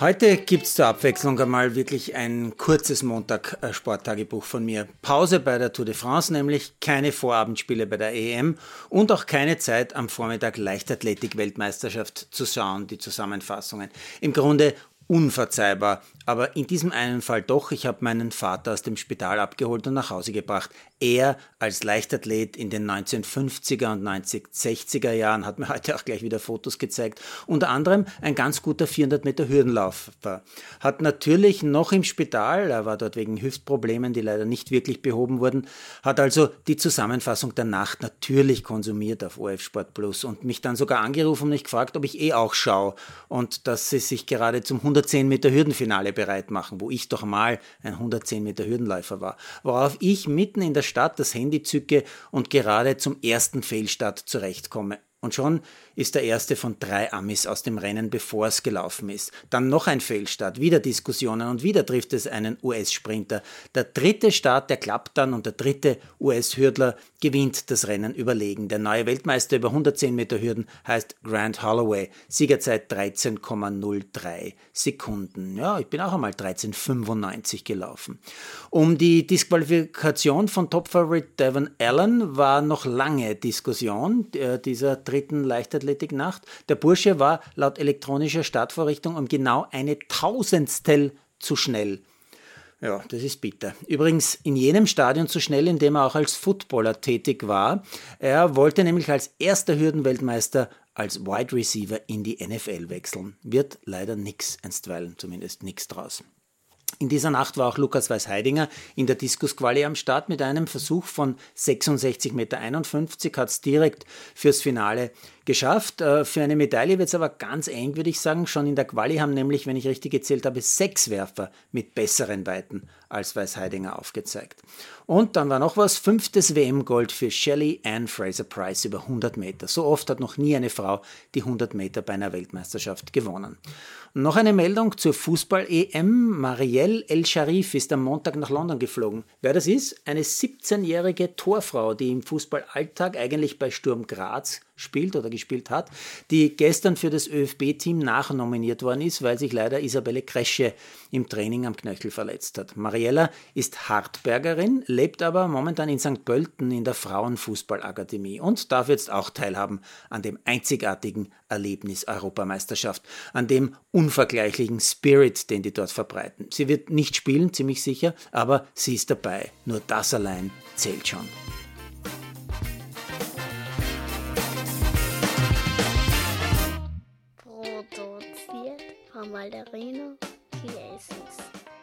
Heute gibt es zur Abwechslung einmal wirklich ein kurzes Montag-Sporttagebuch von mir. Pause bei der Tour de France, nämlich keine Vorabendspiele bei der EM und auch keine Zeit am Vormittag Leichtathletik-Weltmeisterschaft zu schauen, die Zusammenfassungen. Im Grunde unverzeihbar. Aber in diesem einen Fall doch, ich habe meinen Vater aus dem Spital abgeholt und nach Hause gebracht. Er als Leichtathlet in den 1950er und 1960er Jahren hat mir heute auch gleich wieder Fotos gezeigt. Unter anderem ein ganz guter 400 Meter Hürdenläufer. Hat natürlich noch im Spital, er war dort wegen Hüftproblemen, die leider nicht wirklich behoben wurden, hat also die Zusammenfassung der Nacht natürlich konsumiert auf OF Sport Plus und mich dann sogar angerufen und mich gefragt, ob ich eh auch schaue und dass sie sich gerade zum 110 Meter Hürdenfinale bereit machen, wo ich doch mal ein 110 Meter Hürdenläufer war. Worauf ich mitten in der Stadt das Handy zücke und gerade zum ersten Fehlstart zurechtkomme. Und schon ist der erste von drei Amis aus dem Rennen, bevor es gelaufen ist. Dann noch ein Fehlstart, wieder Diskussionen und wieder trifft es einen US-Sprinter. Der dritte Start, der klappt dann und der dritte US-Hürdler gewinnt das Rennen überlegen. Der neue Weltmeister über 110 Meter Hürden heißt Grant Holloway. Siegerzeit 13,03 Sekunden. Ja, ich bin auch einmal 13,95 gelaufen. Um die Disqualifikation von Topfavorit Devon Allen war noch lange Diskussion äh, dieser dritten Leichtathletik Leichtathletiknacht. Der Bursche war laut elektronischer Startvorrichtung um genau eine Tausendstel zu schnell. Ja, das ist bitter. Übrigens in jenem Stadion zu schnell, in dem er auch als Footballer tätig war. Er wollte nämlich als erster Hürdenweltmeister als Wide Receiver in die NFL wechseln. Wird leider nix, einstweilen zumindest nix draus. In dieser Nacht war auch Lukas Weißheidinger in der Diskusquali am Start mit einem Versuch von 66,51 Meter, hat es direkt fürs Finale geschafft. Äh, für eine Medaille wird es aber ganz eng, würde ich sagen. Schon in der Quali haben nämlich, wenn ich richtig gezählt habe, sechs Werfer mit besseren Weiten als Weißheidinger aufgezeigt. Und dann war noch was, fünftes WM-Gold für Shelley Ann Fraser Price über 100 Meter. So oft hat noch nie eine Frau die 100 Meter bei einer Weltmeisterschaft gewonnen. Noch eine Meldung zur Fußball-EM. Marielle El Sharif ist am Montag nach London geflogen. Wer das ist? Eine 17-jährige Torfrau, die im Fußballalltag eigentlich bei Sturm Graz spielt oder gespielt hat, die gestern für das ÖFB-Team nachnominiert worden ist, weil sich leider Isabelle Kresche im Training am Knöchel verletzt hat. Mariella ist Hartbergerin, lebt aber momentan in St. Pölten in der Frauenfußballakademie und darf jetzt auch teilhaben an dem einzigartigen Erlebnis Europameisterschaft, an dem unvergleichlichen Spirit, den die dort verbreiten. Sie wird nicht spielen, ziemlich sicher, aber sie ist dabei. Nur das allein zählt schon. Malderino Chiesens.